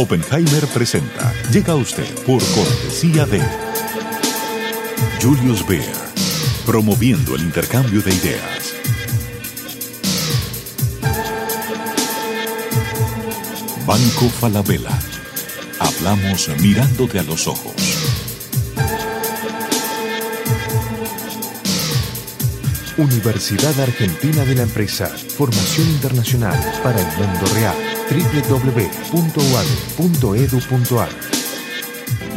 Oppenheimer presenta. Llega a usted por cortesía de Julius Baer, promoviendo el intercambio de ideas. Banco Falabella. Hablamos mirándote a los ojos. Universidad Argentina de la Empresa. Formación internacional para el mundo real. www.uad.edu.ar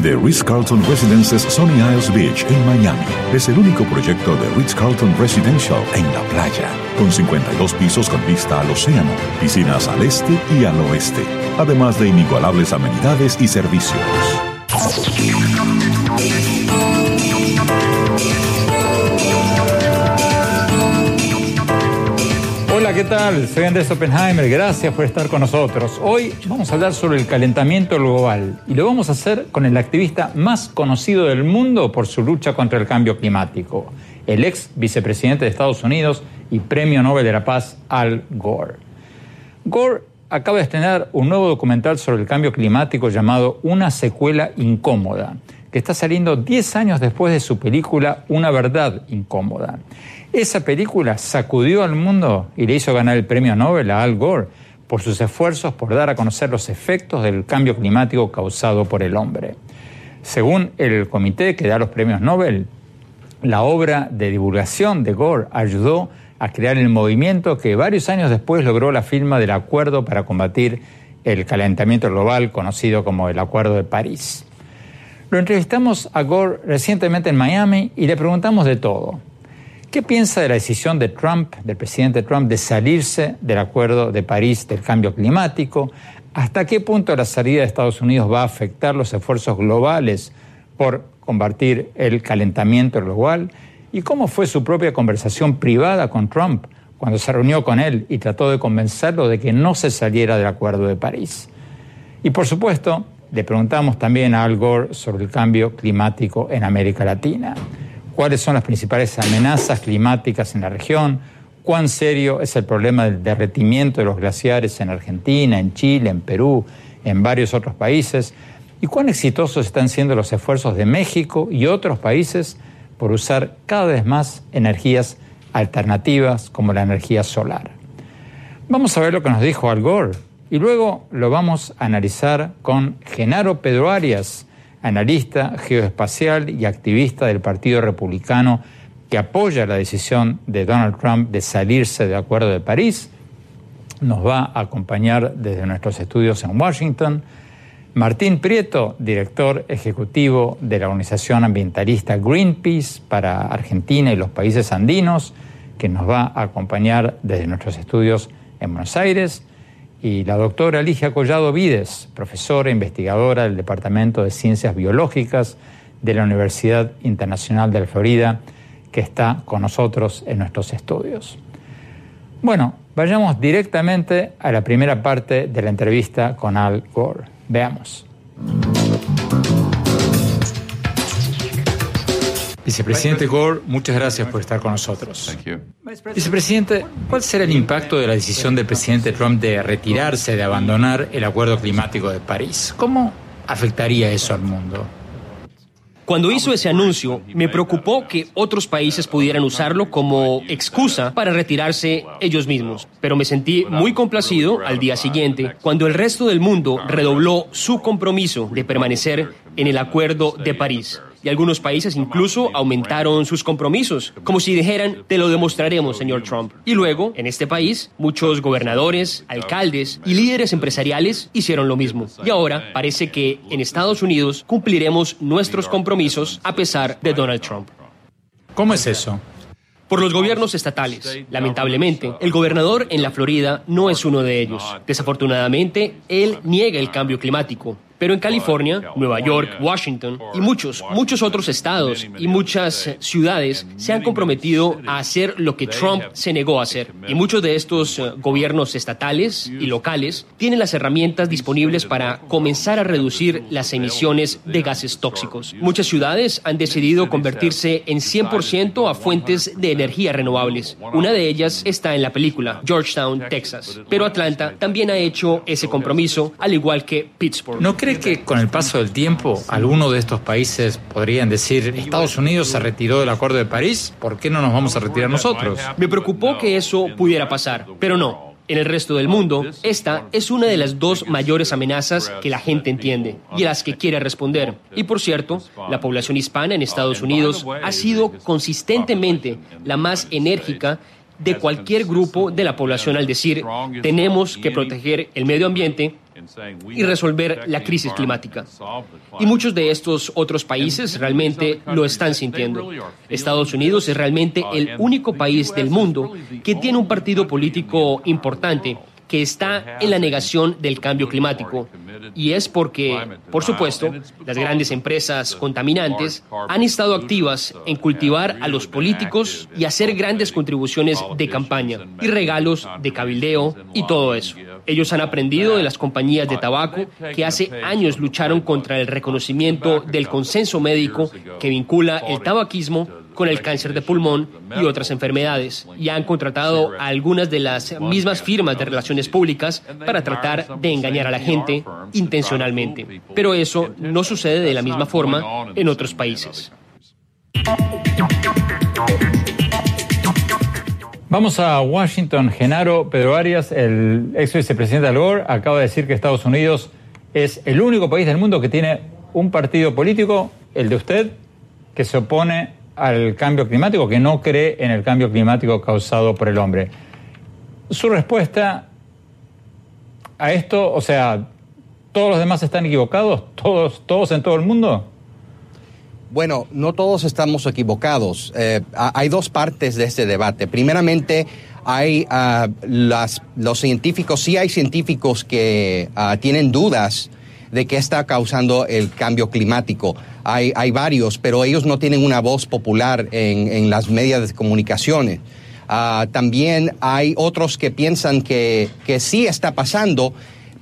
The Ritz-Carlton Residences Sunny Isles Beach en Miami es el único proyecto de Ritz-Carlton Residential en la playa, con 52 pisos con vista al océano, piscinas al este y al oeste, además de inigualables amenidades y servicios. ¿Qué tal? Soy Andrés Oppenheimer, gracias por estar con nosotros. Hoy vamos a hablar sobre el calentamiento global y lo vamos a hacer con el activista más conocido del mundo por su lucha contra el cambio climático, el ex vicepresidente de Estados Unidos y Premio Nobel de la Paz, Al Gore. Gore acaba de estrenar un nuevo documental sobre el cambio climático llamado Una secuela incómoda, que está saliendo 10 años después de su película Una verdad incómoda. Esa película sacudió al mundo y le hizo ganar el premio Nobel a Al Gore por sus esfuerzos por dar a conocer los efectos del cambio climático causado por el hombre. Según el comité que da los premios Nobel, la obra de divulgación de Gore ayudó a crear el movimiento que varios años después logró la firma del Acuerdo para combatir el calentamiento global conocido como el Acuerdo de París. Lo entrevistamos a Gore recientemente en Miami y le preguntamos de todo ¿Qué piensa de la decisión de Trump, del presidente Trump, de salirse del Acuerdo de París del cambio climático? ¿Hasta qué punto la salida de Estados Unidos va a afectar los esfuerzos globales por combatir el calentamiento global? ¿Y cómo fue su propia conversación privada con Trump cuando se reunió con él y trató de convencerlo de que no se saliera del Acuerdo de París? Y por supuesto, le preguntamos también a Al Gore sobre el cambio climático en América Latina. Cuáles son las principales amenazas climáticas en la región, cuán serio es el problema del derretimiento de los glaciares en Argentina, en Chile, en Perú, en varios otros países, y cuán exitosos están siendo los esfuerzos de México y otros países por usar cada vez más energías alternativas como la energía solar. Vamos a ver lo que nos dijo Al Gore y luego lo vamos a analizar con Genaro Pedro Arias, analista geoespacial y activista del Partido Republicano que apoya la decisión de Donald Trump de salirse del Acuerdo de París. Nos va a acompañar desde nuestros estudios en Washington. Martín Prieto, director ejecutivo de la organización ambientalista Greenpeace para Argentina y los países andinos, que nos va a acompañar desde nuestros estudios en Buenos Aires y la doctora Ligia Collado Vides, profesora e investigadora del Departamento de Ciencias Biológicas de la Universidad Internacional de la Florida, que está con nosotros en nuestros estudios. Bueno, vayamos directamente a la primera parte de la entrevista con Al Gore. Veamos. Vicepresidente Gore, muchas gracias por estar con nosotros. Vicepresidente, ¿cuál será el impacto de la decisión del presidente Trump de retirarse, de abandonar el Acuerdo Climático de París? ¿Cómo afectaría eso al mundo? Cuando hizo ese anuncio, me preocupó que otros países pudieran usarlo como excusa para retirarse ellos mismos. Pero me sentí muy complacido al día siguiente, cuando el resto del mundo redobló su compromiso de permanecer en el Acuerdo de París y algunos países incluso aumentaron sus compromisos, como si dijeran, te lo demostraremos, señor Trump. Y luego, en este país, muchos gobernadores, alcaldes y líderes empresariales hicieron lo mismo. Y ahora parece que en Estados Unidos cumpliremos nuestros compromisos a pesar de Donald Trump. ¿Cómo es eso? por los gobiernos estatales. Lamentablemente, el gobernador en la Florida no es uno de ellos. Desafortunadamente, él niega el cambio climático Pero en California, Nueva York, Washington y muchos, muchos otros estados y muchas ciudades se han comprometido a hacer lo que Trump se negó a hacer. Y muchos de estos eh, gobiernos estatales y locales tienen las herramientas disponibles para comenzar a reducir las emisiones de gases tóxicos. Muchas ciudades han decidido convertirse en 100% a fuentes de energía renovables. Una de ellas está en la película Georgetown, Texas. Pero Atlanta también ha hecho ese compromiso, al igual que Pittsburgh. ¿No cree que con el paso del tiempo algunos de estos países podrían decir Estados Unidos se retiró del Acuerdo de París? ¿Por qué no nos vamos a retirar nosotros? Me preocupó que eso pudiera pasar, pero no. En el resto del mundo, esta es una de las dos mayores amenazas que la gente entiende y a las que quiere responder. Y por cierto, la población hispana en Estados Unidos ha sido consistentemente la más enérgica de cualquier grupo de la población al decir tenemos que proteger el medio ambiente y resolver la crisis climática. Y muchos de estos otros países realmente lo están sintiendo. Estados Unidos es realmente el único país del mundo que tiene un partido político importante que está en la negación del cambio climático. Y es porque, por supuesto, las grandes empresas contaminantes han estado activas en cultivar a los políticos y hacer grandes contribuciones de campaña y regalos de cabildeo y todo eso. Ellos han aprendido de las compañías de tabaco que hace años lucharon contra el reconocimiento del consenso médico que vincula el tabaquismo con el cáncer de pulmón y otras enfermedades, y han contratado algunas de las mismas firmas de relaciones públicas para tratar de engañar a la gente intencionalmente. Pero eso no sucede de la misma forma en otros países. Vamos a Washington. Genaro Pedro Arias, el ex vicepresidente Al Gore, acaba de decir que Estados Unidos es el único país del mundo que tiene un partido político, el de usted, que se opone al cambio climático, que no cree en el cambio climático causado por el hombre. Su respuesta a esto, o sea, ¿todos los demás están equivocados? ¿Todos, todos en todo el mundo? Bueno, no todos estamos equivocados. Eh, hay dos partes de este debate. Primeramente, hay uh, las, los científicos, sí hay científicos que uh, tienen dudas de qué está causando el cambio climático. Hay, hay varios, pero ellos no tienen una voz popular en, en las medias de comunicaciones. Uh, también hay otros que piensan que, que sí está pasando,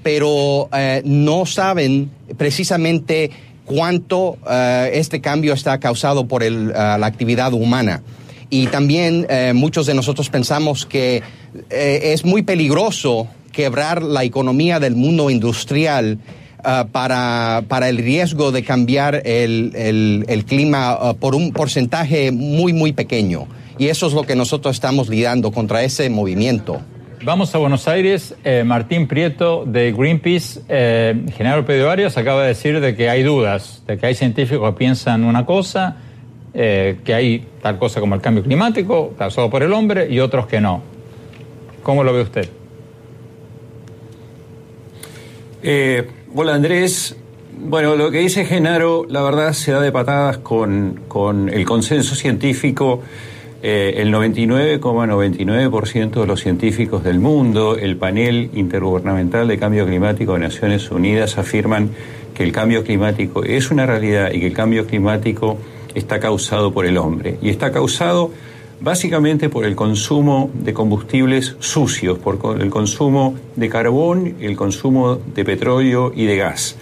pero uh, no saben precisamente cuánto uh, este cambio está causado por el, la actividad humana. Y también muchos de nosotros pensamos que es muy peligroso quebrar la economía del mundo industrial Uh, para, para, el riesgo de cambiar el, el, el clima uh, por un porcentaje muy, muy pequeño. Y eso es lo que nosotros estamos lidiando contra ese movimiento. Vamos a Buenos Aires. Eh, Martín Prieto de Greenpeace, eh, General Pedro Arias, acaba de decir de que hay dudas, de que hay científicos que piensan una cosa, eh, que hay tal cosa como el cambio climático causado por el hombre y otros que no. ¿Cómo lo ve usted? Hola Andrés. Bueno, lo que dice Genaro, la verdad se da de patadas con, con el consenso científico. Eh, el 99,99% de los científicos del mundo, el panel intergubernamental de cambio climático de Naciones Unidas afirman que el cambio climático es una realidad y que el cambio climático está causado por el hombre. Y está causado básicamente por el consumo de combustibles sucios, por el consumo de carbón, el consumo de petróleo y de gas.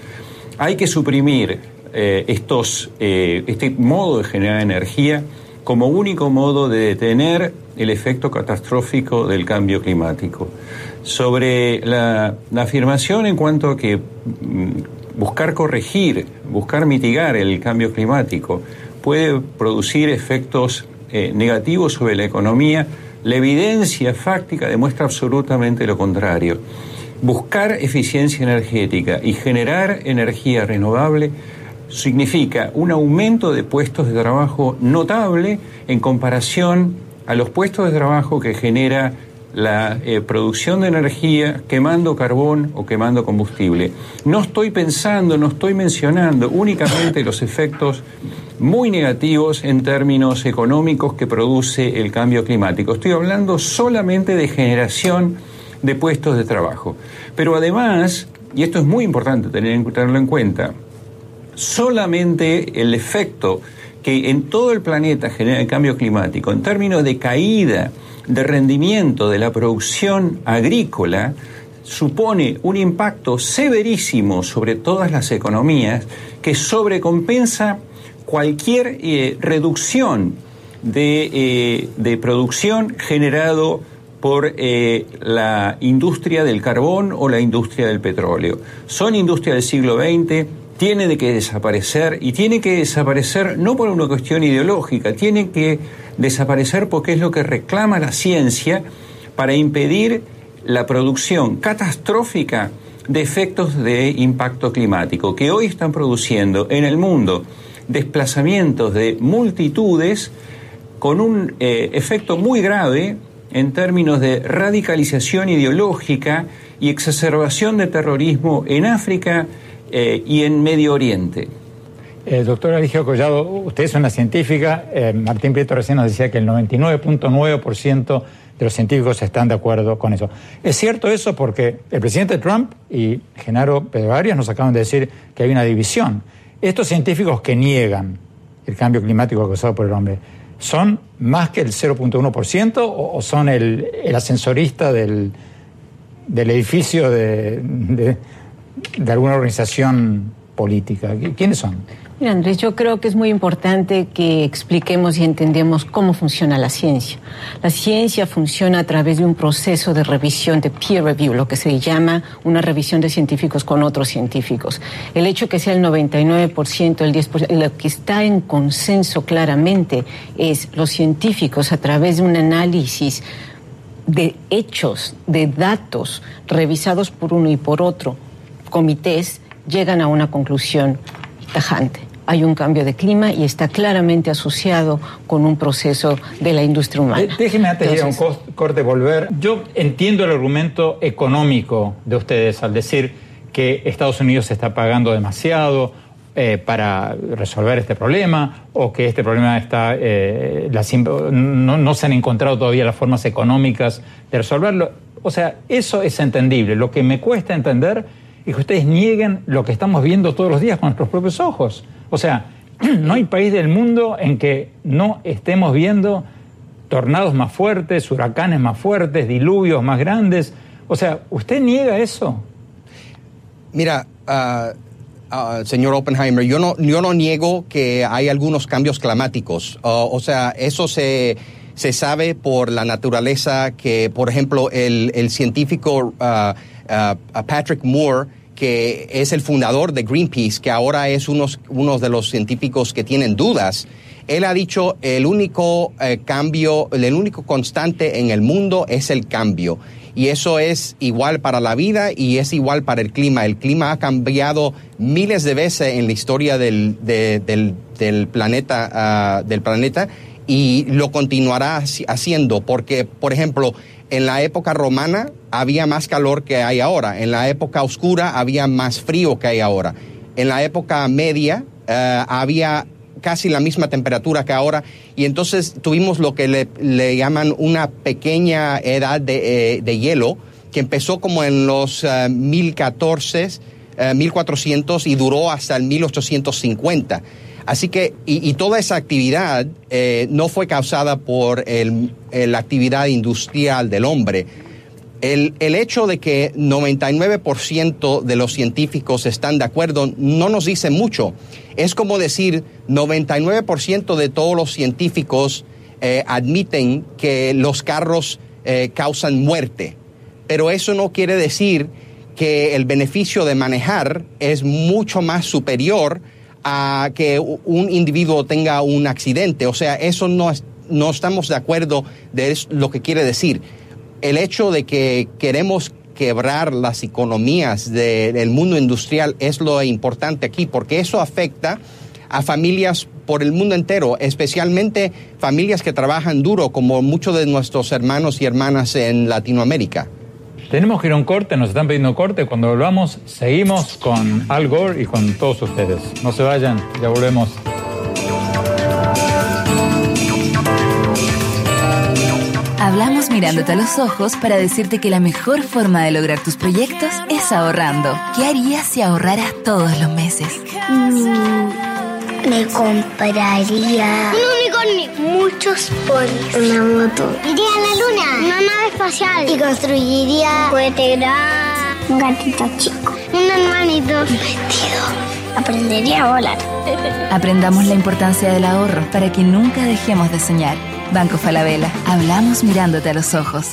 Hay que suprimir eh, estos, eh, este modo de generar energía como único modo de detener el efecto catastrófico del cambio climático. Sobre la, la afirmación en cuanto a que mm, buscar corregir, buscar mitigar el cambio climático puede producir efectos eh, negativo sobre la economía, la evidencia fáctica demuestra absolutamente lo contrario. Buscar eficiencia energética y generar energía renovable significa un aumento de puestos de trabajo notable en comparación a los puestos de trabajo que genera la eh, producción de energía quemando carbón o quemando combustible. No estoy pensando, no estoy mencionando únicamente los efectos muy negativos en términos económicos que produce el cambio climático. Estoy hablando solamente de generación de puestos de trabajo. Pero además y esto es muy importante tenerlo en cuenta, solamente el efecto que en todo el planeta genera el cambio climático, en términos de caída de rendimiento de la producción agrícola, supone un impacto severísimo sobre todas las economías que sobrecompensa cualquier eh, reducción de, eh, de, producción generado por eh, la industria del carbón o la industria del petróleo. Son industrias del siglo XX, tiene de que desaparecer y tiene que desaparecer no por una cuestión ideológica, tiene que desaparecer porque es lo que reclama la ciencia para impedir la producción catastrófica de efectos de impacto climático que hoy están produciendo en el mundo desplazamientos de multitudes con un eh, efecto muy grave en términos de radicalización ideológica y exacerbación de terrorismo en África eh, y en Medio Oriente. Eh, doctor Eligio Collado, usted es una científica. Martín Prieto recién nos decía que el 99.9% de los científicos están de acuerdo con eso. Es cierto eso porque el presidente Trump y Genaro Pedro Arias nos acaban de decir que hay una división. Estos científicos que niegan el cambio climático causado por el hombre, ¿son más que el 0.1% o, son el, ascensorista del, edificio de alguna organización política? ¿Quiénes son? Mira, Andrés, yo creo que es muy importante que expliquemos y entendemos cómo funciona la ciencia. La ciencia funciona a través de un proceso de revisión, de peer review, lo que se llama una revisión de científicos con otros científicos. El hecho que sea el 99%, el 10%, lo que está en consenso claramente es los científicos a través de un análisis de hechos, de datos revisados por uno y por otro comités, llegan a una conclusión tajante hay un cambio de clima y está claramente asociado con un proceso de la industria humana. Déjeme antes a un corte volver. Yo entiendo el argumento económico de ustedes al decir que Estados Unidos está pagando demasiado eh, para resolver este problema o que este problema está eh, no, no se han encontrado todavía las formas económicas de resolverlo. O sea, eso es entendible. Lo que me cuesta entender que ustedes nieguen lo que estamos viendo todos los días con nuestros propios ojos. O sea, no hay país del mundo en que no estemos viendo tornados más fuertes, huracanes más fuertes, diluvios más grandes. O sea, ¿usted niega eso? Mira, ah, ah, señor Oppenheimer, yo no, yo no niego que hay algunos cambios climáticos. Ah, o sea, eso se, se, sabe por la naturaleza que, por ejemplo, el, el científico Patrick Moore, que es el fundador de Greenpeace, que ahora es uno de los científicos que tienen dudas, él ha dicho el único eh, cambio, el único constante en el mundo es el cambio. Y eso es igual para la vida y es igual para el clima. El clima ha cambiado miles de veces en la historia del, del, planeta, ah, del planeta y lo continuará haciendo porque, por ejemplo, en la época romana había más calor que hay ahora. En la época oscura había más frío que hay ahora. En la época media eh, había casi la misma temperatura que ahora y entonces tuvimos lo que le, llaman una pequeña edad de, eh, hielo que empezó como en los 1014, eh, 1400 y duró hasta el 1850. Así que, y, toda esa actividad eh, no fue causada por la actividad industrial del hombre. El, hecho de que 99% de los científicos están de acuerdo no nos dice mucho. Es como decir 99% de todos los científicos eh, admiten que los carros eh, causan muerte. Pero eso no quiere decir que el beneficio de manejar es mucho más superior a que un individuo tenga un accidente. O sea, eso no, no estamos de acuerdo de lo que quiere decir. El hecho de que queremos quebrar las economías del mundo industrial es lo importante aquí, porque eso afecta a familias por el mundo entero, especialmente familias que trabajan duro, como muchos de nuestros hermanos y hermanas en Latinoamérica. Tenemos que ir a un corte, nos están pidiendo corte. Cuando volvamos, seguimos con Al Gore y con todos ustedes. No se vayan, ya volvemos. Hablamos mirándote a los ojos para decirte que la mejor forma de lograr tus proyectos es ahorrando. ¿Qué harías si ahorraras todos los meses? Mm, me compraría unicornio, muchos ponis, una moto, iría a la luna, una nave espacial y construiría un cohete grande, un gatito chico, un hermanito, un vestido. Aprendería a volar. Aprendamos la importancia del ahorro para que nunca dejemos de soñar. Banco Falabella. Hablamos mirándote a los ojos.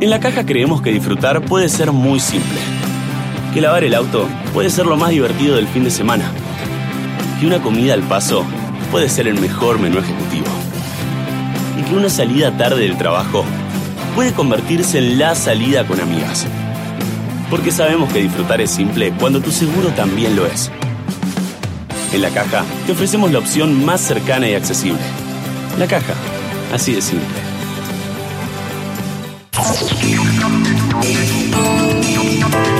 En la caja creemos que disfrutar puede ser muy simple. Que lavar el auto puede ser lo más divertido del fin de semana. Que una comida al paso puede ser el mejor menú ejecutivo. Y que una salida tarde del trabajo puede convertirse en la salida con amigas. Porque sabemos que disfrutar es simple cuando tu seguro también lo es. En la caja te ofrecemos la opción más cercana y accesible. La caja, así de simple.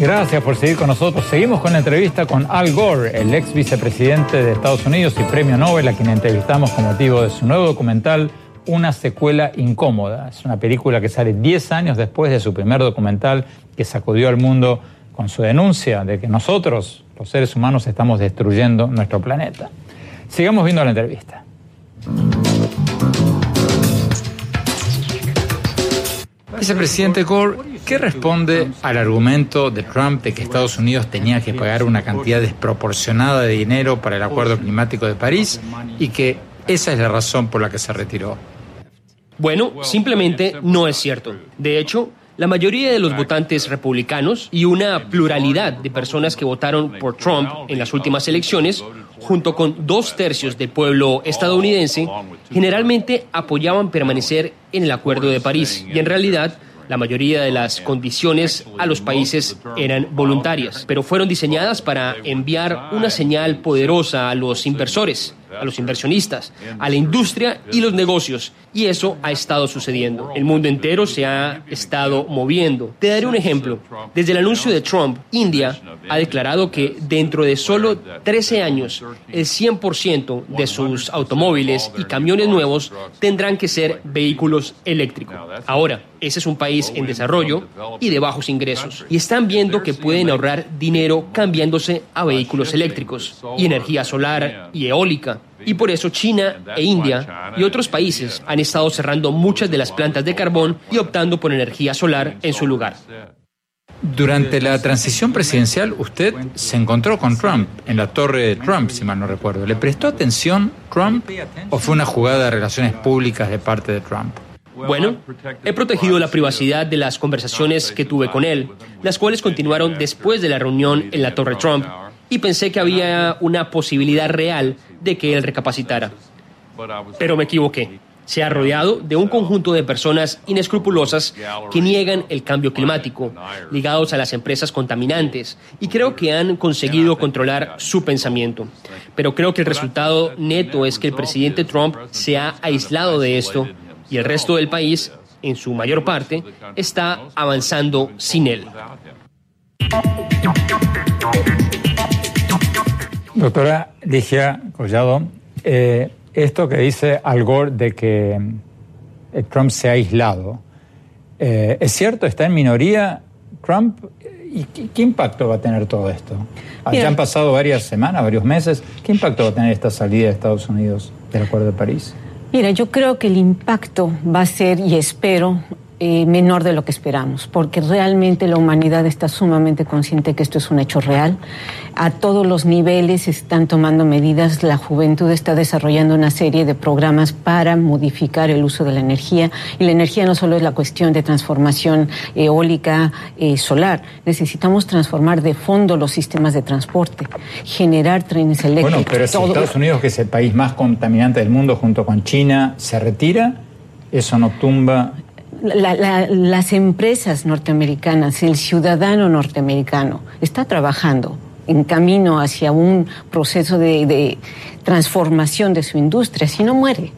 Gracias por seguir con nosotros. Seguimos con la entrevista con Al Gore, el ex vicepresidente de Estados Unidos y premio Nobel, a quien entrevistamos con motivo de su nuevo documental Una secuela incómoda. Es una película que sale 10 años después de su primer documental que sacudió al mundo con su denuncia de que nosotros, los seres humanos, estamos destruyendo nuestro planeta. Sigamos viendo la entrevista. Vicepresidente Gore, ¿qué responde al argumento de Trump de que Estados Unidos tenía que pagar una cantidad desproporcionada de dinero para el Acuerdo Climático de París y que esa es la razón por la que se retiró? Bueno, simplemente no es cierto. De hecho, la mayoría de los votantes republicanos y una pluralidad de personas que votaron por Trump en las últimas elecciones, junto con dos tercios del pueblo estadounidense, generalmente apoyaban permanecer en el Acuerdo de París. Y en realidad, la mayoría de las condiciones a los países eran voluntarias, pero fueron diseñadas para enviar una señal poderosa a los inversores a los inversionistas, a la industria y los negocios. Y eso ha estado sucediendo. El mundo entero se ha estado moviendo. Te daré un ejemplo. Desde el anuncio de Trump, India ha declarado que dentro de solo 13 años, el 100% de sus automóviles y camiones nuevos tendrán que ser vehículos eléctricos. Ahora, ese es un país en desarrollo y de bajos ingresos. Y están viendo que pueden ahorrar dinero cambiándose a vehículos eléctricos y energía solar y eólica. Y por eso China e India y otros países han estado cerrando muchas de las plantas de carbón y optando por energía solar en su lugar. Durante la transición presidencial, usted se encontró con Trump en la torre de Trump, si mal no recuerdo. ¿Le prestó atención Trump o fue una jugada de relaciones públicas de parte de Trump? Bueno, he protegido la privacidad de las conversaciones que tuve con él, las cuales continuaron después de la reunión en la Torre Trump, y pensé que había una posibilidad real de que él recapacitara. Pero me equivoqué. Se ha rodeado de un conjunto de personas inescrupulosas que niegan el cambio climático, ligados a las empresas contaminantes, y creo que han conseguido controlar su pensamiento. Pero creo que el resultado neto es que el presidente Trump se ha aislado de esto y el resto del país, en su mayor parte, está avanzando sin él. Doctora Ligia Collado, eh, esto que dice Al Gore de que eh, Trump se ha aislado, eh, ¿es cierto? ¿Está en minoría Trump? ¿Y qué, impacto va a tener todo esto? Ya han pasado varias semanas, varios meses. ¿Qué impacto va a tener esta salida de Estados Unidos del Acuerdo de París? Mira, yo creo que el impacto va a ser, y espero, eh, menor de lo que esperamos, porque realmente la humanidad está sumamente consciente que esto es un hecho real. A todos los niveles están tomando medidas, la juventud está desarrollando una serie de programas para modificar el uso de la energía, y la energía no solo es la cuestión de transformación eólica, eh, solar, necesitamos transformar de fondo los sistemas de transporte, generar trenes eléctricos. Bueno, pero si Estados Unidos, que es el país más contaminante del mundo junto con China, se retira, eso no tumba las empresas norteamericanas, el ciudadano norteamericano está trabajando en camino hacia un proceso de, transformación de su industria, si no muere.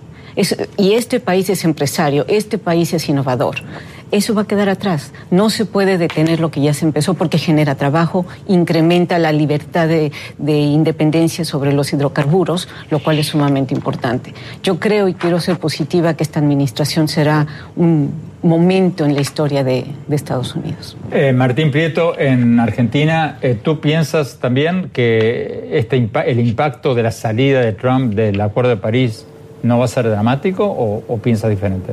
y este país es empresario, este país es innovador. Eso va a quedar atrás. No se puede detener lo que ya se empezó porque genera trabajo, incrementa la libertad de, independencia sobre los hidrocarburos, lo cual es sumamente importante. Yo creo y quiero ser positiva que esta administración será un momento en la historia de, Estados Unidos. Eh, Martín Prieto, en Argentina, eh, ¿tú piensas también que este el impacto de la salida de Trump del Acuerdo de París no va a ser dramático o, o piensas diferente?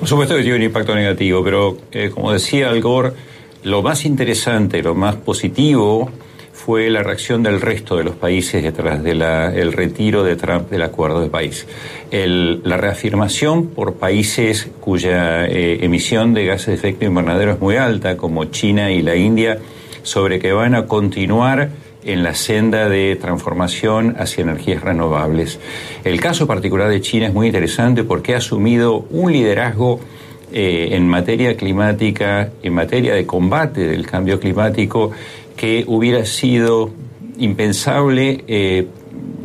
Por supuesto que tiene un impacto negativo, pero eh, como decía Al Gore, lo más interesante, lo más positivo fue la reacción del resto de los países detrás del retiro de Trump del Acuerdo de París. la reafirmación por países cuya eh, emisión de gases de efecto invernadero es muy alta, como China y la India, sobre que van a continuar en la senda de transformación hacia energías renovables. El caso particular de China es muy interesante porque ha asumido un liderazgo eh, en materia climática, en materia de combate del cambio climático, que hubiera sido impensable eh,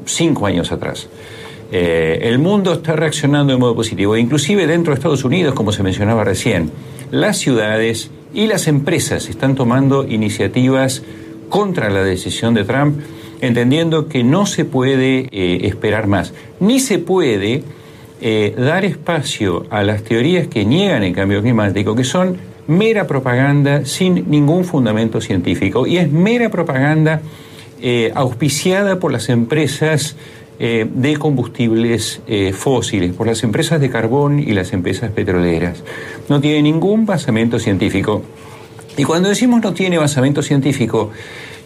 cinco años atrás. Eh, el mundo está reaccionando de modo positivo, inclusive dentro de Estados Unidos, como se mencionaba recién, las ciudades y las empresas están tomando iniciativas contra la decisión de Trump, entendiendo que no se puede eh, esperar más, ni se puede eh, dar espacio a las teorías que niegan el cambio climático, que son mera propaganda sin ningún fundamento científico, y es mera propaganda eh, auspiciada por las empresas de combustibles fósiles, por las empresas de carbón y las empresas petroleras. No tiene ningún basamento científico. Y cuando decimos no tiene basamento científico,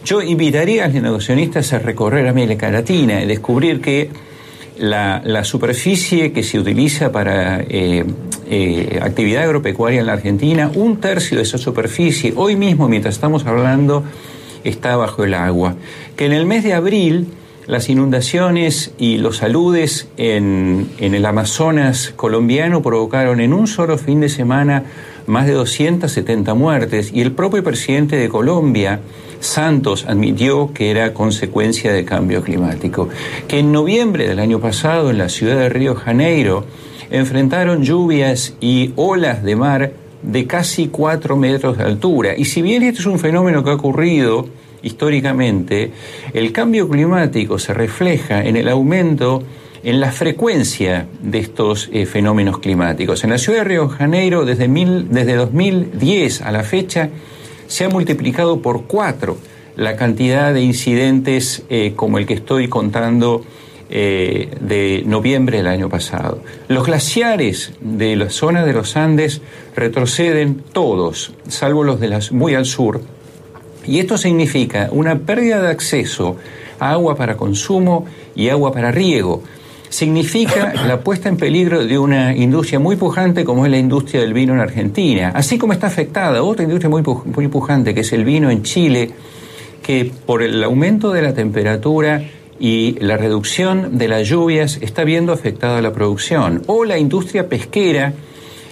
yo invitaría a los negociacionistas a recorrer América Latina y descubrir que la, superficie que se utiliza para eh, eh, actividad agropecuaria en la Argentina, un tercio de esa superficie, hoy mismo mientras estamos hablando, está bajo el agua. Que en el mes de abril las inundaciones y los aludes en, en el Amazonas colombiano provocaron en un solo fin de semana más de 270 muertes y el propio presidente de Colombia, Santos, admitió que era consecuencia de cambio climático. Que en noviembre del año pasado en la ciudad de Río Janeiro enfrentaron lluvias y olas de mar de casi 4 metros de altura. Y si bien este es un fenómeno que ha ocurrido históricamente, el cambio climático se refleja en el aumento en la frecuencia de estos eh, fenómenos climáticos. En la ciudad de Río Janeiro, desde, desde 2010 a la fecha, se ha multiplicado por cuatro la cantidad de incidentes eh, como el que estoy contando eh, de noviembre del año pasado. Los glaciares de la zona de los Andes retroceden todos, salvo los de las muy al sur, y esto significa una pérdida de acceso a agua para consumo y agua para riego. Significa la puesta en peligro de una industria muy pujante como es la industria del vino en Argentina, así como está afectada otra industria muy, muy pujante que es el vino en Chile, que por el aumento de la temperatura y la reducción de las lluvias está viendo afectada la producción, o la industria pesquera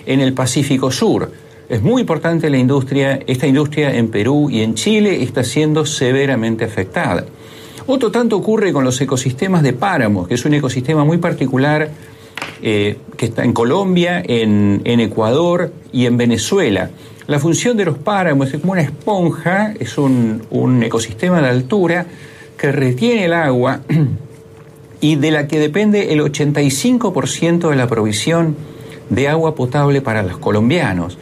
en el Pacífico Sur. Es muy importante la industria, esta industria en Perú y en Chile está siendo severamente afectada. Otro tanto ocurre con los ecosistemas de páramos, que es un ecosistema muy particular eh, que está en Colombia, en, Ecuador y en Venezuela. La función de los páramos es como una esponja, es un, un ecosistema de altura que retiene el agua y de la que depende el 85% de la provisión de agua potable para los colombianos.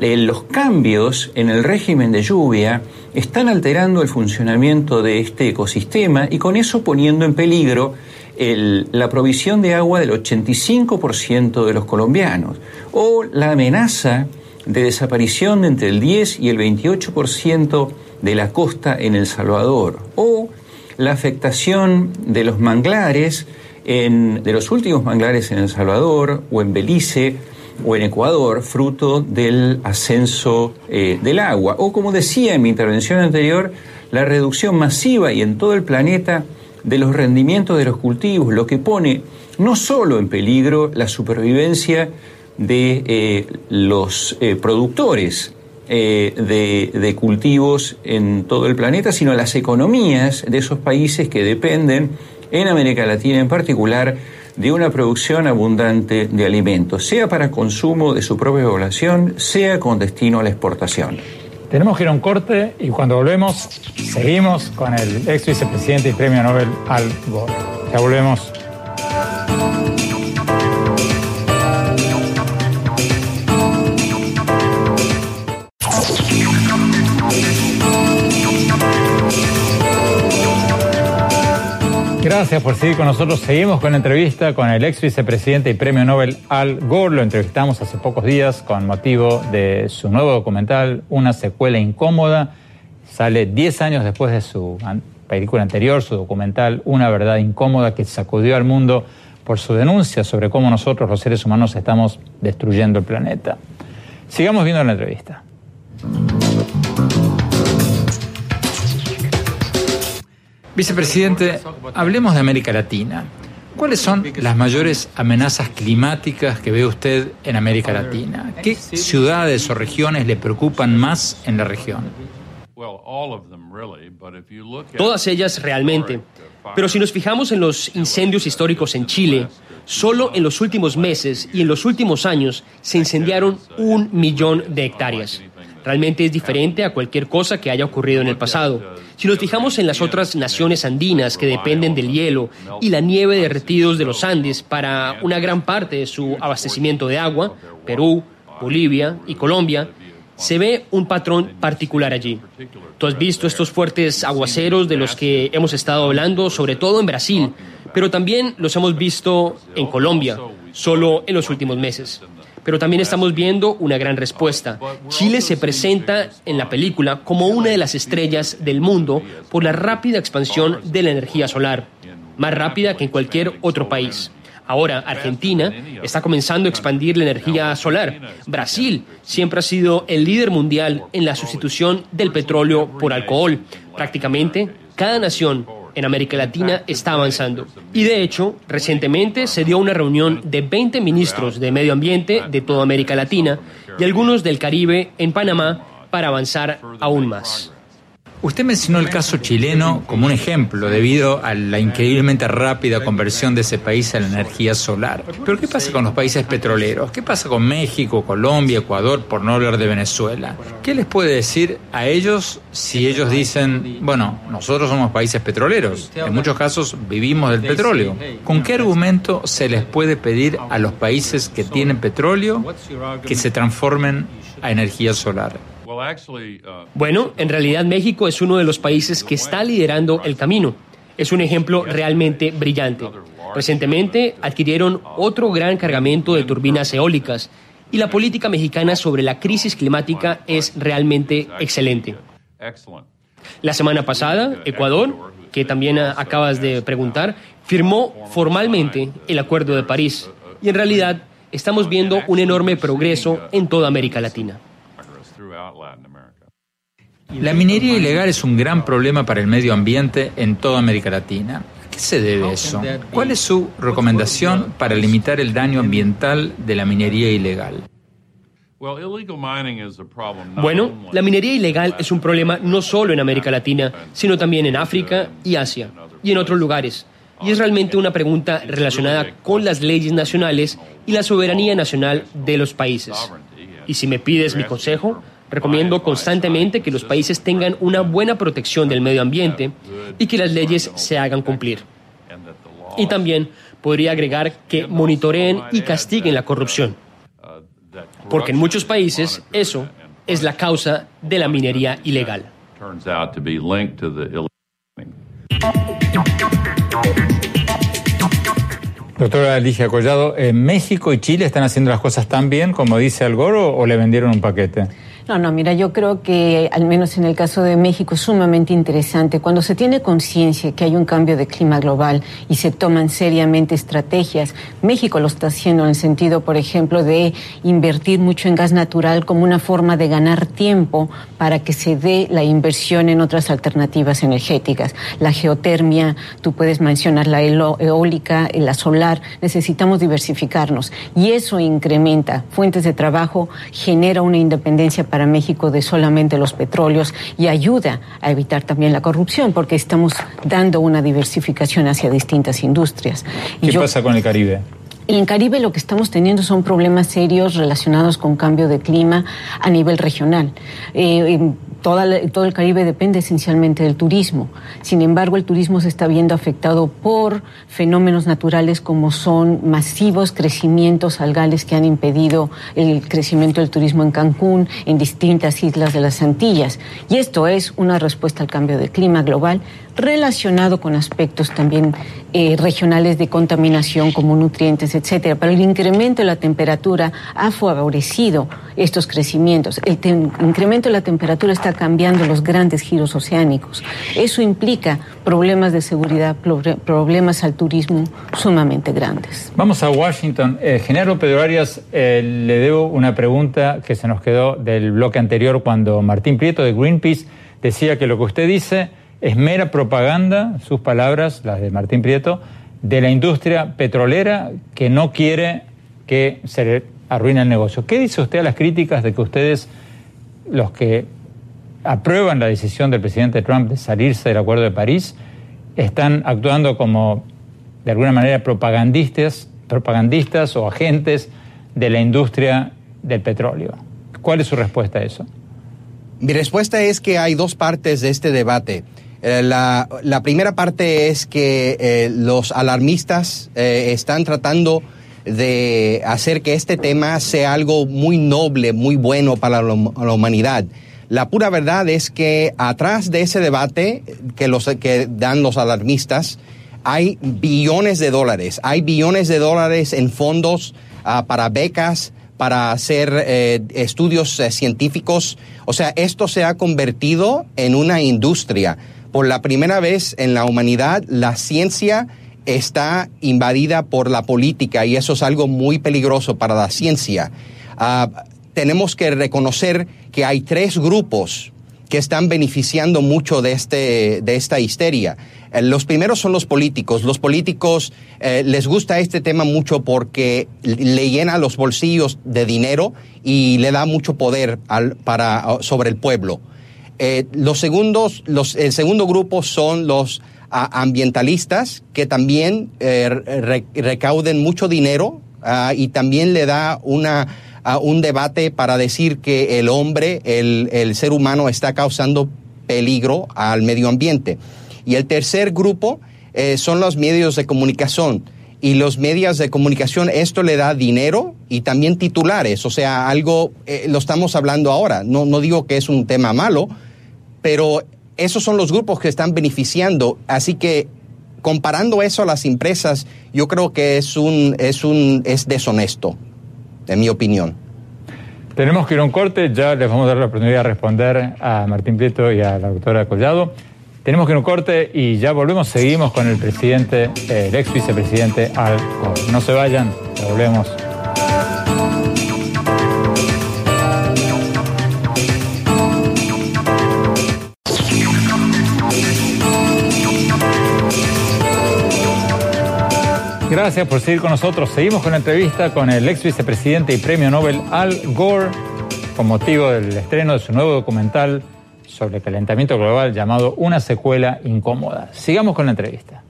Eh, los cambios en el régimen de lluvia están alterando el funcionamiento de este ecosistema y con eso poniendo en peligro la provisión de agua del 85% de los colombianos o la amenaza de desaparición de entre el 10 y el 28% de la costa en El Salvador o la afectación de los manglares en, de los últimos manglares en El Salvador o en Belice o en Ecuador, fruto del ascenso eh, del agua. O como decía en mi intervención anterior, la reducción masiva y en todo el planeta de los rendimientos de los cultivos, lo que pone no solo en peligro la supervivencia de eh, los eh, productores de, de, cultivos en todo el planeta, sino las economías de esos países que dependen, en América Latina en particular, de una producción abundante de alimentos, sea para consumo de su propia población, sea con destino a la exportación. Tenemos que ir a un corte y cuando volvemos seguimos con el ex vicepresidente y premio Nobel Al Gore. Ya volvemos. Gracias por seguir con nosotros. Seguimos con la entrevista con el ex vicepresidente y premio Nobel Al Gore. Lo entrevistamos hace pocos días con motivo de su nuevo documental, Una secuela incómoda. Sale 10 años después de su película anterior, su documental Una verdad incómoda, que sacudió al mundo por su denuncia sobre cómo nosotros los seres humanos estamos destruyendo el planeta. Sigamos viendo la entrevista. Vicepresidente, hablemos de América Latina. ¿Cuáles son las mayores amenazas climáticas que ve usted en América Latina? ¿Qué ciudades o regiones le preocupan más en la región? Todas ellas realmente. Pero si nos fijamos en los incendios históricos en Chile, solo en los últimos meses y en los últimos años se incendiaron un millón de hectáreas realmente es diferente a cualquier cosa que haya ocurrido en el pasado. Si nos fijamos en las otras naciones andinas que dependen del hielo y la nieve derretidos de los Andes para una gran parte de su abastecimiento de agua, Perú, Bolivia y Colombia, se ve un patrón particular allí. Tú has visto estos fuertes aguaceros de los que hemos estado hablando, sobre todo en Brasil, pero también los hemos visto en Colombia, solo en los últimos meses pero también estamos viendo una gran respuesta. Chile se presenta en la película como una de las estrellas del mundo por la rápida expansión de la energía solar, más rápida que en cualquier otro país. Ahora, Argentina está comenzando a expandir la energía solar. Brasil siempre ha sido el líder mundial en la sustitución del petróleo por alcohol. Prácticamente cada nación en América Latina está avanzando. Y de hecho, recientemente se dio una reunión de 20 ministros de medio ambiente de toda América Latina y algunos del Caribe en Panamá para avanzar aún más. Usted mencionó el caso chileno como un ejemplo debido a la increíblemente rápida conversión de ese país a la energía solar. Pero ¿qué pasa con los países petroleros? ¿Qué pasa con México, Colombia, Ecuador, por no hablar de Venezuela? ¿Qué les puede decir a ellos si ellos dicen, bueno, nosotros somos países petroleros, en muchos casos vivimos del petróleo? ¿Con qué argumento se les puede pedir a los países que tienen petróleo que se transformen a energía solar? Bueno, en realidad México es uno de los países que está liderando el camino. Es un ejemplo realmente brillante. Recientemente adquirieron otro gran cargamento de turbinas eólicas y la política mexicana sobre la crisis climática es realmente excelente. La semana pasada, Ecuador, que también acabas de preguntar, firmó formalmente el Acuerdo de París y en realidad estamos viendo un enorme progreso en toda América Latina. La minería ilegal es un gran problema para el medio ambiente en toda América Latina. ¿A qué se debe eso? ¿Cuál es su recomendación para limitar el daño ambiental de la minería ilegal? Bueno, la minería ilegal es un problema no solo en América Latina, sino también en África y Asia y en otros lugares. Y es realmente una pregunta relacionada con las leyes nacionales y la soberanía nacional de los países. Y si me pides mi consejo, recomiendo constantemente que los países tengan una buena protección del medio ambiente y que las leyes se hagan cumplir. Y también podría agregar que monitoreen y castiguen la corrupción, porque en muchos países eso es la causa de la minería ilegal. Doctora Alicia Collado, ¿México y Chile están haciendo las cosas tan bien como dice Algoro o le vendieron un paquete? No, no, mira, yo creo que al menos en el caso de México es sumamente interesante. Cuando se tiene conciencia que hay un cambio de clima global y se toman seriamente estrategias, México lo está haciendo en el sentido, por ejemplo, de invertir mucho en gas natural como una forma de ganar tiempo para que se dé la inversión en otras alternativas energéticas. La geotermia, tú puedes mencionar la eólica, la solar, necesitamos diversificarnos y eso incrementa fuentes de trabajo, genera una independencia para para México de solamente los petróleos y ayuda a evitar también la corrupción porque estamos dando una diversificación hacia distintas industrias. ¿Qué pasa con el Caribe? En Caribe lo que estamos teniendo son problemas serios relacionados con cambio de clima a nivel regional. Eh, todo el Caribe depende esencialmente del turismo. Sin embargo, el turismo se está viendo afectado por fenómenos naturales como son masivos crecimientos algales que han impedido el crecimiento del turismo en Cancún, en distintas islas de las Antillas. Y esto es una respuesta al cambio de clima global relacionado con aspectos también eh, regionales de contaminación como nutrientes, etcétera. Pero el incremento de la temperatura ha favorecido estos crecimientos. El incremento de la temperatura está cambiando los grandes giros oceánicos. Eso implica problemas de seguridad, problemas al turismo sumamente grandes. Vamos a Washington. Eh, General Pedro Arias, eh, le debo una pregunta que se nos quedó del bloque anterior cuando Martín Prieto de Greenpeace decía que lo que usted dice es mera propaganda, sus palabras, las de Martín Prieto, de la industria petrolera que no quiere que se le arruine el negocio. ¿Qué dice usted a las críticas de que ustedes, los que aprueban la decisión del presidente Trump de salirse del Acuerdo de París, están actuando como, de alguna manera, propagandistas, propagandistas o agentes de la industria del petróleo? ¿Cuál es su respuesta a eso? Mi respuesta es que hay dos partes de este debate. Eh, la, primera parte es que eh, los alarmistas eh, están tratando de hacer que este tema sea algo muy noble, muy bueno para la, humanidad. La pura verdad es que atrás de ese debate que, los, que dan los alarmistas, hay billones de dólares, hay billones de dólares en fondos ah, para becas, para hacer estudios científicos. O sea, esto se ha convertido en una industria por la primera vez en la humanidad, la ciencia está invadida por la política y eso es algo muy peligroso para la ciencia. Ah, tenemos que reconocer que hay tres grupos que están beneficiando mucho de, este, de esta histeria. Eh, los primeros son los políticos. Los políticos eh, les gusta este tema mucho porque le llena los bolsillos de dinero y le da mucho poder al, para, sobre el pueblo. Eh, los segundos, los, el segundo grupo son los ambientalistas que también eh, recauden mucho dinero ah, y también le da una, un debate para decir que el hombre, el, el ser humano está causando peligro al medio ambiente. Y el tercer grupo eh, son los medios de comunicación. Y los medios de comunicación, esto le da dinero y también titulares. O sea, algo, lo estamos hablando ahora. No, no digo que es un tema malo, pero esos son los grupos que están beneficiando. Así que comparando eso a las empresas, yo creo que es un, es un, es deshonesto, en mi opinión. Tenemos que ir a un corte, ya les vamos a dar la oportunidad de responder a Martín Prieto y a la doctora Collado. Tenemos que ir a un corte y ya volvemos, seguimos con el presidente, el ex vicepresidente Al. No se vayan, volvemos. Gracias por seguir con nosotros. Seguimos con la entrevista con el ex vicepresidente y premio Nobel Al Gore con motivo del estreno de su nuevo documental sobre calentamiento global llamado Una secuela incómoda. Sigamos con la entrevista.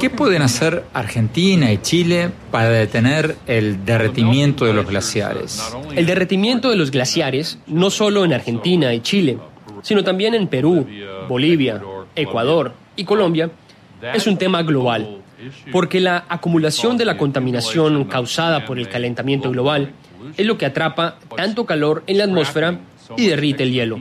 ¿Qué pueden hacer Argentina y Chile para detener el derretimiento de los glaciares? El derretimiento de los glaciares, no solo en Argentina y Chile, sino también en Perú, Bolivia, Ecuador y Colombia, es un tema global, porque la acumulación de la contaminación causada por el calentamiento global es lo que atrapa tanto calor en la atmósfera y derrite el hielo.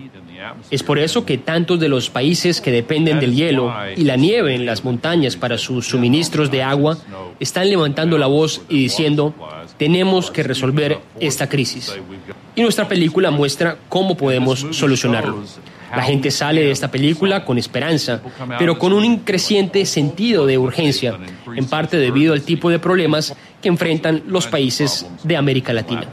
Es por eso que tantos de los países que dependen del hielo y la nieve en las montañas para sus suministros de agua están levantando la voz y diciendo, tenemos que resolver esta crisis. Y nuestra película muestra cómo podemos solucionarlo. La gente sale de esta película con esperanza, pero con un creciente sentido de urgencia, en parte debido al tipo de problemas que enfrentan los países de América Latina.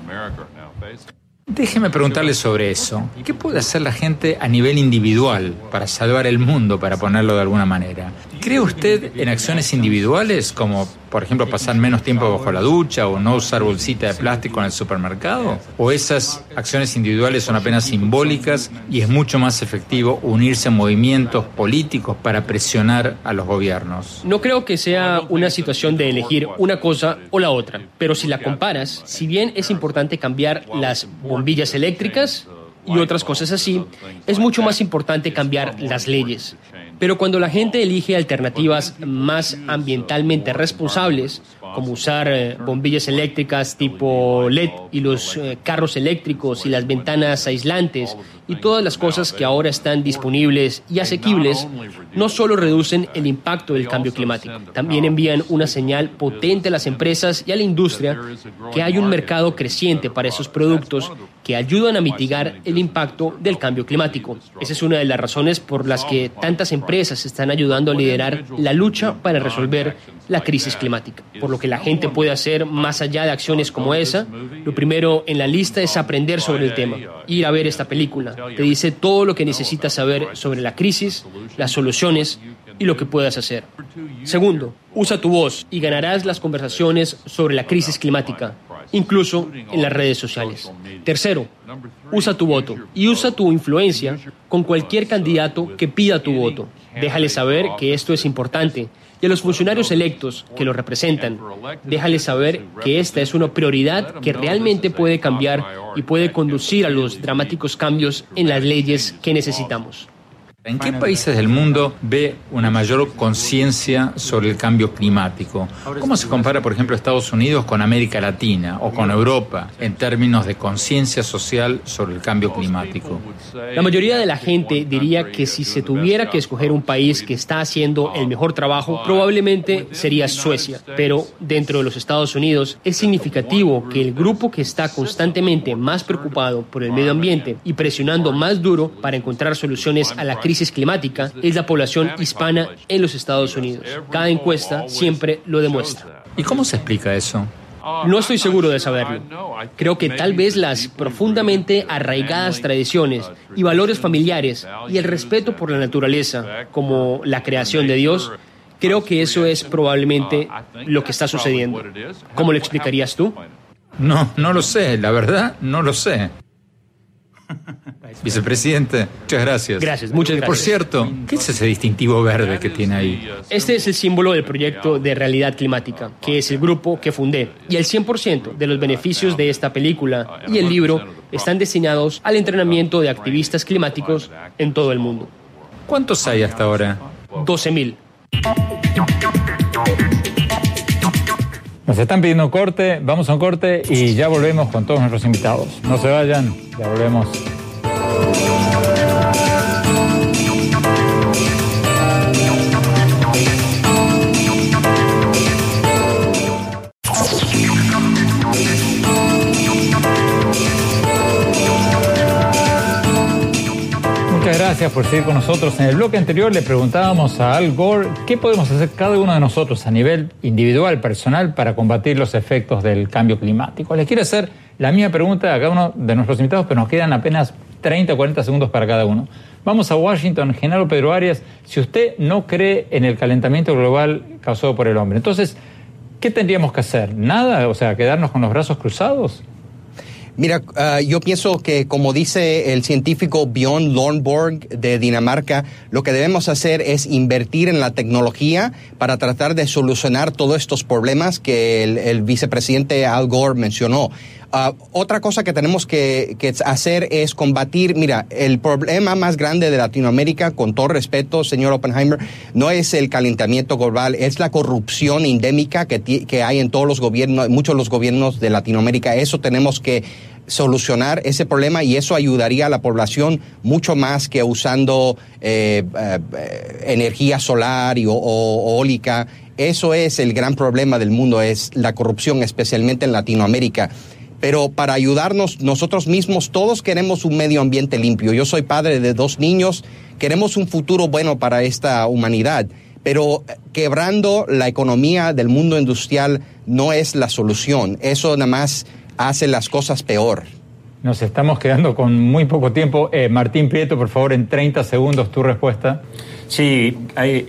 Déjeme preguntarle sobre eso. ¿Qué puede hacer la gente a nivel individual para salvar el mundo, para ponerlo de alguna manera? ¿Cree usted en acciones individuales como por ejemplo, pasar menos tiempo bajo la ducha o no usar bolsita de plástico en el supermercado? ¿O esas acciones individuales son apenas simbólicas y es mucho más efectivo unirse a movimientos políticos para presionar a los gobiernos? No creo que sea una situación de elegir una cosa o la otra, pero si la comparas, si bien es importante cambiar las bombillas eléctricas, y otras cosas así, es mucho más importante cambiar las leyes. Pero cuando la gente elige alternativas más ambientalmente responsables, como usar eh, bombillas eléctricas tipo LED y los eh, carros eléctricos y las ventanas aislantes y todas las cosas que ahora están disponibles y asequibles, no solo reducen el impacto del cambio climático, también envían una señal potente a las empresas y a la industria que hay un mercado creciente para esos productos que ayudan a mitigar el impacto del cambio climático. Esa es una de las razones por las que tantas empresas están ayudando a liderar la lucha para resolver la crisis climática. Por lo que la gente puede hacer más allá de acciones como esa, lo primero en la lista es aprender sobre el tema, ir a ver esta película. Te dice todo lo que necesitas saber sobre la crisis, las soluciones y lo que puedas hacer. Segundo, usa tu voz y ganarás las conversaciones sobre la crisis climática incluso en las redes sociales. Tercero, usa tu voto y usa tu influencia con cualquier candidato que pida tu voto. Déjale saber que esto es importante y a los funcionarios electos que lo representan, déjale saber que esta es una prioridad que realmente puede cambiar y puede conducir a los dramáticos cambios en las leyes que necesitamos. ¿En qué países del mundo ve una mayor conciencia sobre el cambio climático? ¿Cómo se compara, por ejemplo, Estados Unidos con América Latina o con Europa en términos de conciencia social sobre el cambio climático? La mayoría de la gente diría que si se tuviera que escoger un país que está haciendo el mejor trabajo, probablemente sería Suecia. Pero dentro de los Estados Unidos es significativo que el grupo que está constantemente más preocupado por el medio ambiente y presionando más duro para encontrar soluciones a la crisis crisis climática es la población hispana en los Estados Unidos. Cada encuesta siempre lo demuestra. ¿Y cómo se explica eso? No estoy seguro de saberlo. Creo que tal vez las profundamente arraigadas tradiciones y valores familiares y el respeto por la naturaleza, como la creación de Dios, creo que eso es probablemente lo que está sucediendo. ¿Cómo lo explicarías tú? No, no lo sé, la verdad, no lo sé. Vicepresidente, muchas gracias. Gracias, muchas gracias. Por cierto, ¿qué es ese distintivo verde que tiene ahí? Este es el símbolo del proyecto de realidad climática, que es el grupo que fundé. Y el 100% de los beneficios de esta película y el libro están destinados al entrenamiento de activistas climáticos en todo el mundo. ¿Cuántos hay hasta ahora? 12.000. Nos están pidiendo corte, vamos a un corte y ya volvemos con todos nuestros invitados. No se vayan, ya volvemos. Gracias por seguir con nosotros. En el bloque anterior le preguntábamos a Al Gore qué podemos hacer cada uno de nosotros a nivel individual, personal, para combatir los efectos del cambio climático. Les quiero hacer la misma pregunta a cada uno de nuestros invitados, pero nos quedan apenas 30 o 40 segundos para cada uno. Vamos a Washington, Genaro Pedro Arias, si usted no cree en el calentamiento global causado por el hombre, entonces, ¿qué tendríamos que hacer? ¿Nada? O sea, quedarnos con los brazos cruzados. Mira, uh, yo pienso que como dice el científico Bjorn Lornborg de Dinamarca, lo que debemos hacer es invertir en la tecnología para tratar de solucionar todos estos problemas que el, el vicepresidente Al Gore mencionó. Uh, otra cosa que tenemos que, hacer es combatir, mira, el problema más grande de Latinoamérica, con todo respeto, señor Oppenheimer, no es el calentamiento global, es la corrupción endémica que, que hay en todos los gobiernos, muchos de los gobiernos de Latinoamérica. Eso tenemos que solucionar ese problema y eso ayudaría a la población mucho más que usando eh, eh, energía solar y, o, o, eólica. Eso es el gran problema del mundo, es la corrupción, especialmente en Latinoamérica pero para ayudarnos nosotros mismos, todos queremos un medio ambiente limpio. Yo soy padre de dos niños, queremos un futuro bueno para esta humanidad, pero quebrando la economía del mundo industrial no es la solución. Eso nada más hace las cosas peor. Nos estamos quedando con muy poco tiempo. Eh, Martín Prieto, por favor, en 30 segundos tu respuesta. Sí,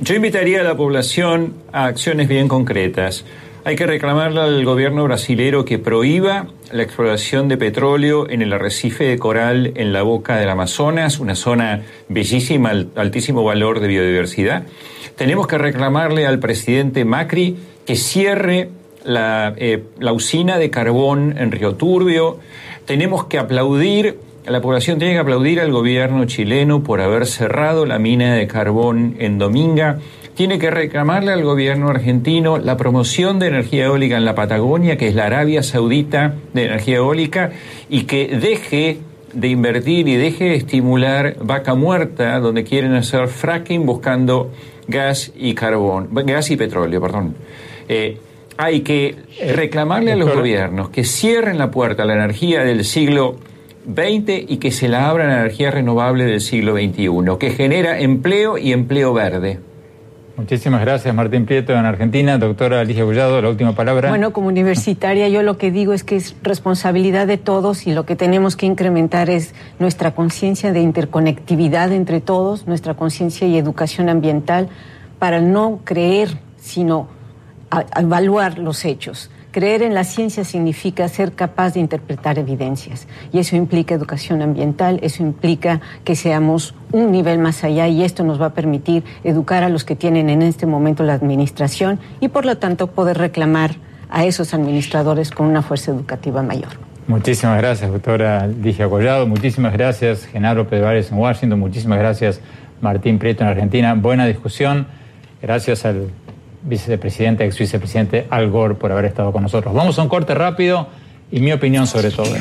yo invitaría a la población a acciones bien concretas Hay que reclamarle al gobierno brasilero que prohíba la exploración de petróleo en el arrecife de coral en la boca del Amazonas, una zona bellísima, altísimo valor de biodiversidad. Tenemos que reclamarle al presidente Macri que cierre la, eh, la usina de carbón en Río Turbio. Tenemos que aplaudir la población tiene que aplaudir al gobierno chileno por haber cerrado la mina de carbón en Dominga tiene que reclamarle al gobierno argentino la promoción de energía eólica en la Patagonia, que es la Arabia Saudita de energía eólica, y que deje de invertir y deje de estimular vaca muerta, donde quieren hacer fracking buscando gas y carbón, gas y petróleo, perdón. Eh, hay que reclamarle a los gobiernos que cierren la puerta a la energía del siglo XX y que se la abran a la energía renovable del siglo XXI, que genera empleo y empleo verde. Muchísimas gracias, Martín Prieto, en Argentina. Doctora Alicia Bullado, la última palabra. Bueno, como universitaria, yo lo que digo es que es responsabilidad de todos y lo que tenemos que incrementar es nuestra conciencia de interconectividad entre todos, nuestra conciencia y educación ambiental, para no creer, sino evaluar los hechos. Creer en la ciencia significa ser capaz de interpretar evidencias y eso implica educación ambiental, eso implica que seamos un nivel más allá y esto nos va a permitir educar a los que tienen en este momento la administración y por lo tanto poder reclamar a esos administradores con una fuerza educativa mayor. Muchísimas gracias, doctora Ligia Collado. Muchísimas gracias, Genaro Pedvares en Washington. Muchísimas gracias, Martín Prieto en Argentina. Buena discusión. Gracias al vicepresidente, ex vicepresidente Al Gore, por haber estado con nosotros. Vamos a un corte rápido y mi opinión sobre todo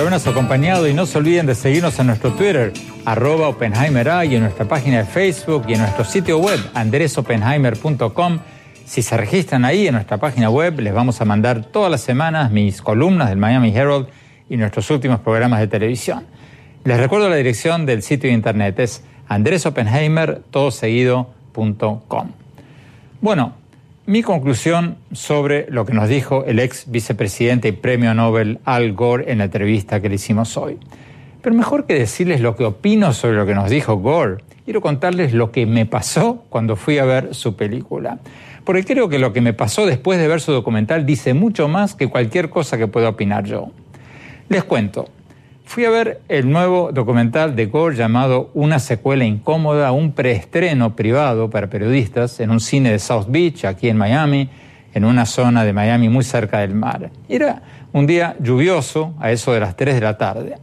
habernos acompañado y no se olviden de seguirnos en nuestro Twitter, arroba Oppenheimer y en nuestra página de Facebook y en nuestro sitio web, andresopenheimer.com. Si se registran ahí en nuestra página web, les vamos a mandar todas las semanas mis columnas del Miami Herald y nuestros últimos programas de televisión. Les recuerdo la dirección del sitio de internet, es andresopenheimer.com. Bueno, mi conclusión sobre lo que nos dijo el ex vicepresidente y premio Nobel Al Gore en la entrevista que le hicimos hoy. Pero mejor que decirles lo que opino sobre lo que nos dijo Gore, quiero contarles lo que me pasó cuando fui a ver su película. Porque creo que lo que me pasó después de ver su documental dice mucho más que cualquier cosa que pueda opinar yo. Les cuento. Fui a ver el nuevo documental de Gore llamado Una secuela incómoda, un preestreno privado para periodistas en un cine de South Beach, aquí en Miami, en una zona de Miami muy cerca del mar. Era un día lluvioso, a eso de las 3 de la tarde.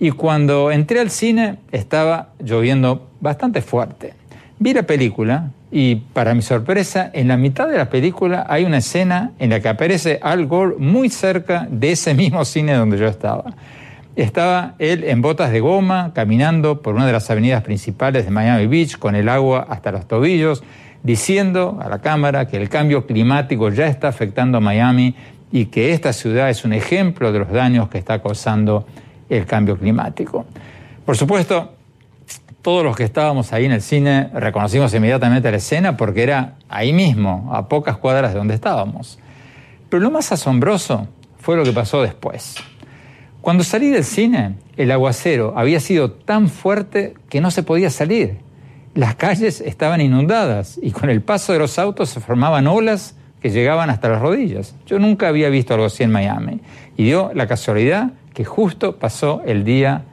Y cuando entré al cine estaba lloviendo bastante fuerte. Vi la película y para mi sorpresa, en la mitad de la película hay una escena en la que aparece Al Gore muy cerca de ese mismo cine donde yo estaba. Estaba él en botas de goma, caminando por una de las avenidas principales de Miami Beach con el agua hasta los tobillos, diciendo a la Cámara que el cambio climático ya está afectando a Miami y que esta ciudad es un ejemplo de los daños que está causando el cambio climático. Por supuesto, todos los que estábamos ahí en el cine reconocimos inmediatamente la escena porque era ahí mismo, a pocas cuadras de donde estábamos. Pero lo más asombroso fue lo que pasó después. Cuando salí del cine, el aguacero había sido tan fuerte que no se podía salir. Las calles estaban inundadas y con el paso de los autos se formaban olas que llegaban hasta las rodillas. Yo nunca había visto algo así en Miami. Y dio la casualidad que justo pasó el día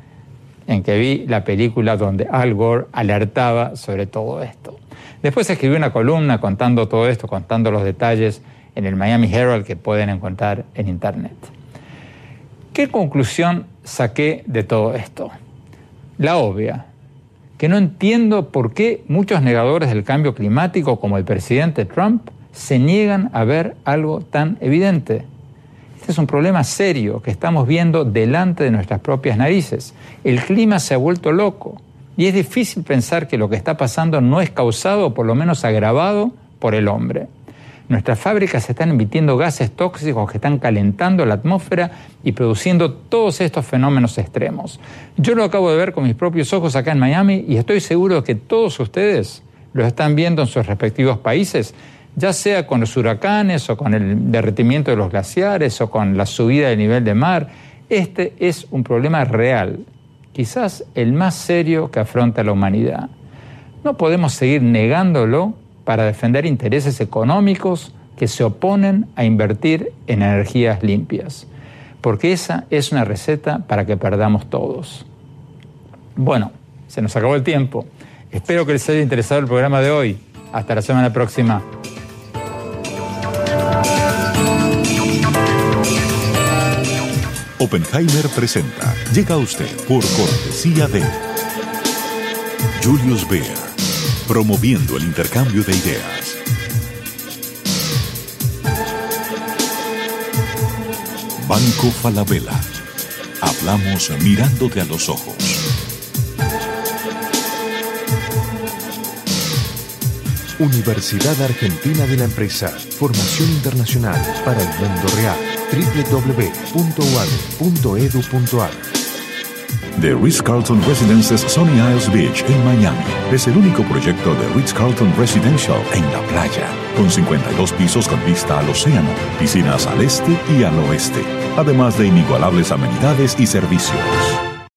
en que vi la película donde Al Gore alertaba sobre todo esto. Después escribí una columna contando todo esto, contando los detalles en el Miami Herald que pueden encontrar en Internet. ¿Qué conclusión saqué de todo esto? La obvia, que no entiendo por qué muchos negadores del cambio climático, como el presidente Trump, se niegan a ver algo tan evidente. Este es un problema serio que estamos viendo delante de nuestras propias narices. El clima se ha vuelto loco y es difícil pensar que lo que está pasando no es causado o por lo menos agravado por el hombre. Nuestras fábricas están emitiendo gases tóxicos que están calentando la atmósfera y produciendo todos estos fenómenos extremos. Yo lo acabo de ver con mis propios ojos acá en Miami y estoy seguro de que todos ustedes lo están viendo en sus respectivos países, ya sea con los huracanes o con el derretimiento de los glaciares o con la subida del nivel de mar. Este es un problema real, quizás el más serio que afronta la humanidad. No podemos seguir negándolo para defender intereses económicos que se oponen a invertir en energías limpias, porque esa es una receta para que perdamos todos. Bueno, se nos acabó el tiempo. Espero que les haya interesado el programa de hoy. Hasta la semana próxima. Oppenheimer presenta. Llega a usted por cortesía de Julius Baer, promoviendo el intercambio de ideas. Banco Falabella. Hablamos mirándote a los ojos. Universidad Argentina de la Empresa. Formación internacional para el mundo real. www.uad.edu.ar The Ritz-Carlton Residences Sunny Isles Beach en Miami es el único proyecto de Ritz-Carlton Residential en la playa, con 52 pisos con vista al océano, piscinas al este y al oeste, además de inigualables amenidades y servicios.